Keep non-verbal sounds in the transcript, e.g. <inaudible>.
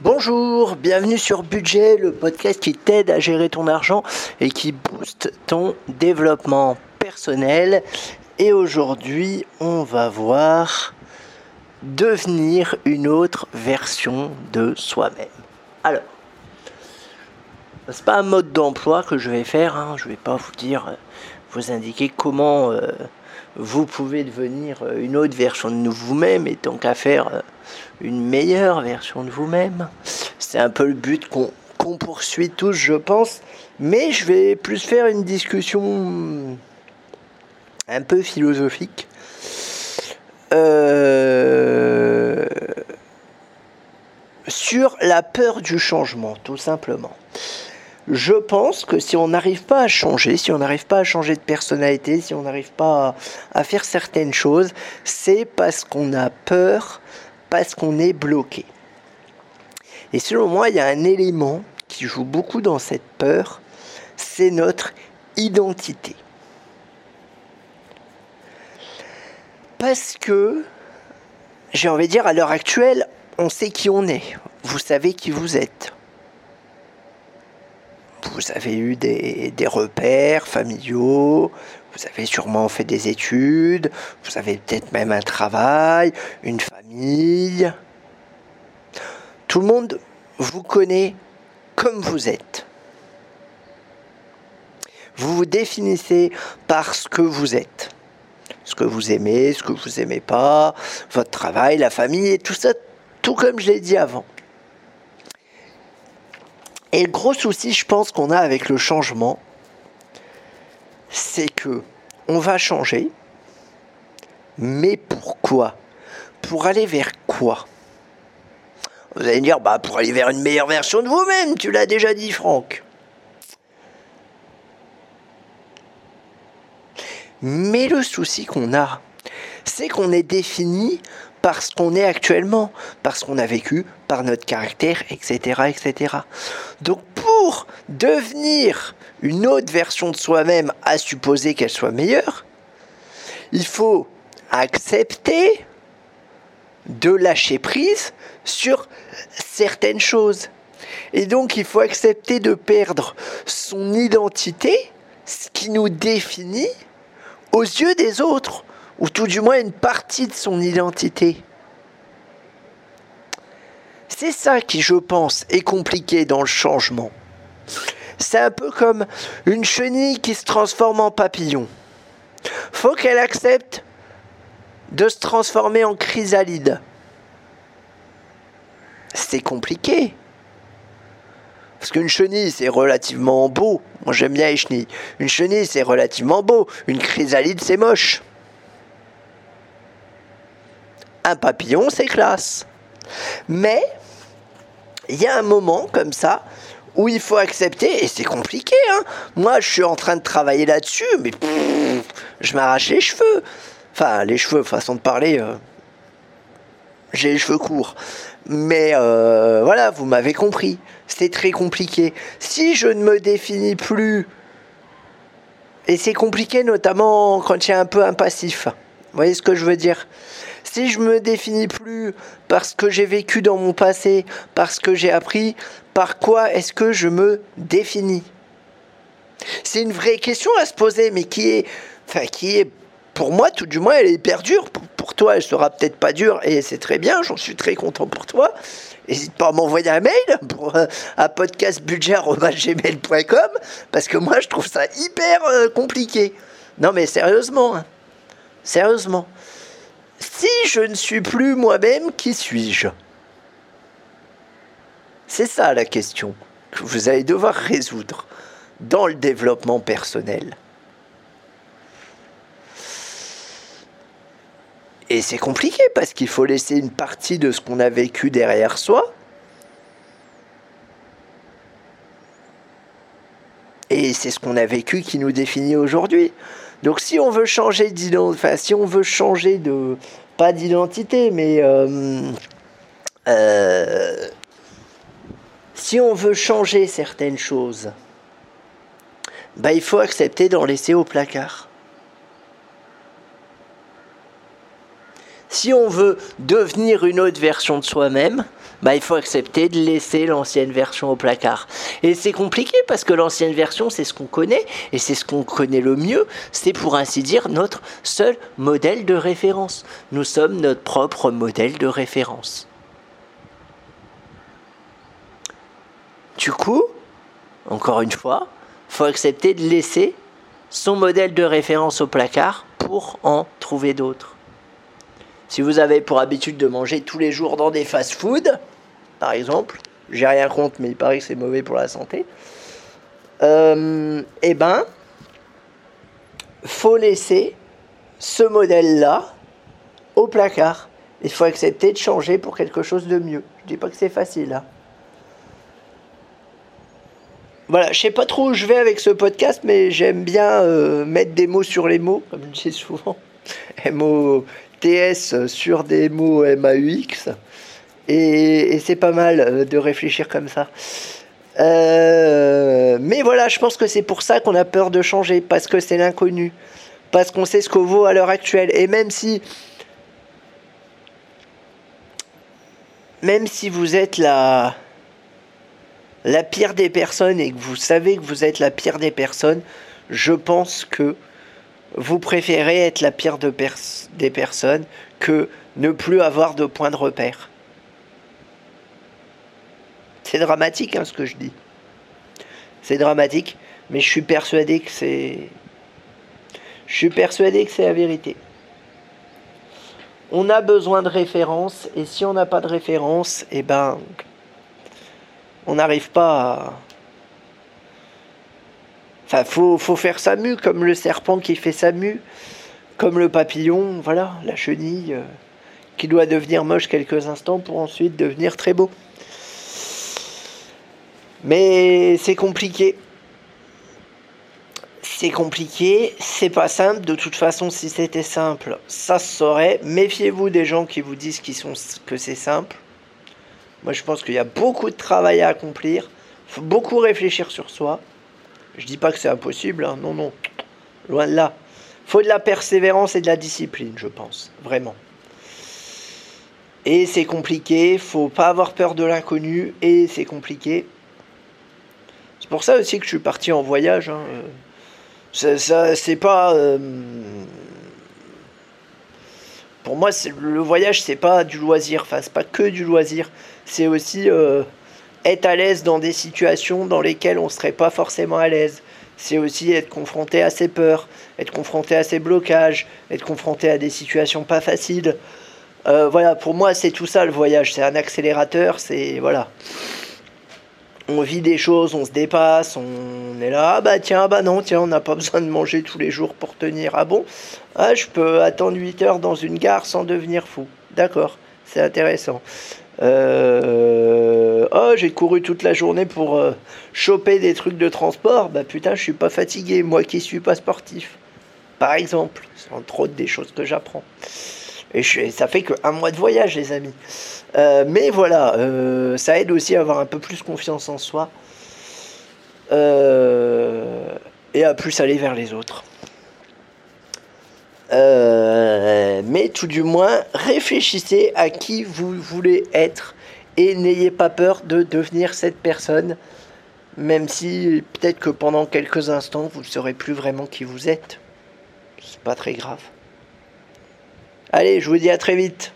Bonjour, bienvenue sur Budget, le podcast qui t'aide à gérer ton argent et qui booste ton développement personnel. Et aujourd'hui, on va voir devenir une autre version de soi-même. Alors, c'est pas un mode d'emploi que je vais faire, hein. je vais pas vous dire, euh, vous indiquer comment euh, vous pouvez devenir euh, une autre version de vous-même et tant qu'à faire une meilleure version de vous-même. C'est un peu le but qu'on poursuit tous, je pense. Mais je vais plus faire une discussion un peu philosophique. sur la peur du changement, tout simplement je pense que si on n'arrive pas à changer, si on n'arrive pas à changer de personnalité, si on n'arrive pas à, faire certaines choses, c'est parce qu'on a peur, parce qu'on est bloqué. Et selon moi, il y a un élément qui joue beaucoup dans cette peur, c'est notre identité. Parce que, j'ai envie de dire, à l'heure actuelle, on sait qui on est. Vous savez qui vous êtes vous avez eu des, repères familiaux, vous avez sûrement fait des études, vous avez peut-être même un travail, une famille. Tout le monde vous connaît comme vous êtes. Vous vous définissez par ce que vous êtes. Ce que vous aimez, ce que vous aimez pas, votre travail, la famille, et tout ça, tout comme je l'ai dit avant. Et le gros souci, je pense, qu'on a avec le changement, c'est que on va changer, mais pourquoi? Pour aller vers quoi? Vous allez me dire, bah pour aller vers une meilleure version de vous-même, tu l'as déjà dit, Franck. Mais le souci qu'on a, c'est qu'on est défini parce qu'on est actuellement, parce qu'on a vécu, par notre caractère, etc., etc. Donc pour devenir une autre version de soi-même, à supposer qu'elle soit meilleure, il faut accepter de lâcher prise sur certaines choses. Et donc il faut accepter de perdre son identité, ce qui nous définit, aux yeux des autres ou tout du moins une partie de son identité. C'est ça qui, je pense, est compliqué dans le changement. C'est un peu comme une chenille qui se transforme en papillon. Faut qu'elle accepte de se transformer en chrysalide. C'est compliqué. Parce qu'une chenille, c'est relativement beau. Moi, j'aime bien les chenilles. Une chenille, c'est relativement beau. Une chrysalide, c'est moche un papillon, c'est classe. Mais il y a un moment comme ça où il faut accepter, et c'est compliqué. Hein. Moi, je suis en train de travailler là-dessus, mais je m'arrache les cheveux. Enfin, les cheveux, façon de parler, euh, j'ai les cheveux courts. Mais euh, voilà, vous m'avez compris. C'est très compliqué. Si je ne me définis plus, et c'est compliqué notamment quand il y a un peu un passif. Vous voyez ce que je veux dire? Si je me définis plus parce que j'ai vécu dans mon passé, parce que j'ai appris, par quoi est-ce que je me définis? C'est une vraie question à se poser, mais qui est, enfin, qui est, pour moi, tout du moins, elle est hyper dure. Pour, toi, elle sera peut-être pas dure, et c'est très bien, j'en suis très content pour toi. N'hésite pas à m'envoyer un mail pour, euh, à parce que moi, je trouve ça hyper euh, compliqué. Non, mais sérieusement, hein. sérieusement. Si je ne suis plus moi-même, qui suis-je? C'est ça la question que vous allez devoir résoudre dans le développement personnel. Et c'est compliqué parce qu'il faut laisser une partie de ce qu'on a vécu derrière soi. Et c'est ce qu'on a vécu qui nous définit aujourd'hui. Donc si on veut changer d'identité, enfin si on veut changer de pas d'identité, mais euh, euh, si on veut changer certaines choses, bah, il faut accepter d'en laisser au placard. Si on veut devenir une autre version de soi-même, bah, il faut accepter de laisser l'ancienne version au placard. Et c'est compliqué parce que l'ancienne version, c'est ce qu'on connaît, et c'est ce qu'on connaît le mieux. C'est pour ainsi dire notre seul modèle de référence. Nous sommes notre propre modèle de référence. Du coup, encore une fois, faut accepter de laisser son modèle de référence au placard pour en trouver d'autres. Si vous avez pour habitude de manger tous les jours dans des fast-foods, par exemple, j'ai rien contre, mais il paraît que c'est mauvais pour la santé, euh, eh ben, faut laisser ce modèle-là au placard. Il faut accepter de changer pour quelque chose de mieux. Je dis pas que c'est facile. Hein. Voilà, je sais pas trop où je vais avec ce podcast, mais j'aime bien euh, mettre des mots sur les mots, comme je dis souvent. <laughs> Sur des mots M-A-U-X. Et, c'est pas mal euh, de réfléchir comme ça. Euh, mais voilà, je pense que c'est pour ça qu'on a peur de changer, parce que c'est l'inconnu. Parce qu'on sait ce qu'on vaut à l'heure actuelle. Et même si. Même si vous êtes la la pire des personnes et que vous savez que vous êtes la pire des personnes, je pense que vous préférez être la pire des personnes que ne plus avoir de point de repère. C'est dramatique hein, ce que je dis. C'est dramatique, mais je suis persuadé que c'est. Je suis persuadé que c'est la vérité. On a besoin de références, et si on n'a pas de référence, eh ben, on n'arrive pas à... Enfin, faut, faut faire sa mue, comme le serpent qui fait sa mue, comme le papillon, voilà, la chenille, euh, qui doit devenir moche quelques instants pour ensuite devenir très beau. Mais c'est compliqué. C'est compliqué, c'est pas simple. De toute façon, si c'était simple, ça se saurait. Méfiez-vous des gens qui vous disent sont, que c'est simple. Moi, je pense qu'il y a beaucoup de travail à accomplir. Il faut beaucoup réfléchir sur soi. Je dis pas que c'est impossible, hein. non, non. Loin de là. Il faut de la persévérance et de la discipline, je pense. Vraiment. Et c'est compliqué, faut pas avoir peur de l'inconnu, et c'est compliqué. C'est pour ça aussi que je suis parti en voyage. Hein. Ça, c'est pas. Euh, pour moi, le voyage, c'est pas du loisir. Enfin, c'est pas que du loisir c'est aussi euh, être à l'aise dans des situations dans lesquelles on ne serait pas forcément à l'aise. C'est aussi être confronté à ses peurs, être confronté à ses blocages, être confronté à des situations pas faciles. Euh, voilà, pour moi, c'est tout ça le voyage. C'est un accélérateur, c'est. Voilà. On vit des choses, on se dépasse, on est là, ah bah tiens, bah non, tiens, on n'a pas <laughs> besoin de manger tous les jours pour tenir. Ah bon? Ah, je peux attendre 8 heures dans une gare sans devenir fou. D'accord, c'est intéressant. Euh, oh, j'ai couru toute la journée pour euh, choper des trucs de transport. Bah putain, je suis pas fatigué, moi qui suis pas sportif. Par exemple, c'est entre autres des choses que j'apprends. Et ça fait que un mois de voyage, les amis. Euh, mais voilà, ça aide aussi à avoir un peu plus confiance en soi et à plus aller vers les autres. Euh, mais tout du moins, réfléchissez à qui vous voulez être et n'ayez pas peur de devenir cette personne, même si peut-être que pendant quelques instants, vous ne saurez plus vraiment qui vous êtes. C'est pas très grave. Allez, je vous dis à très vite.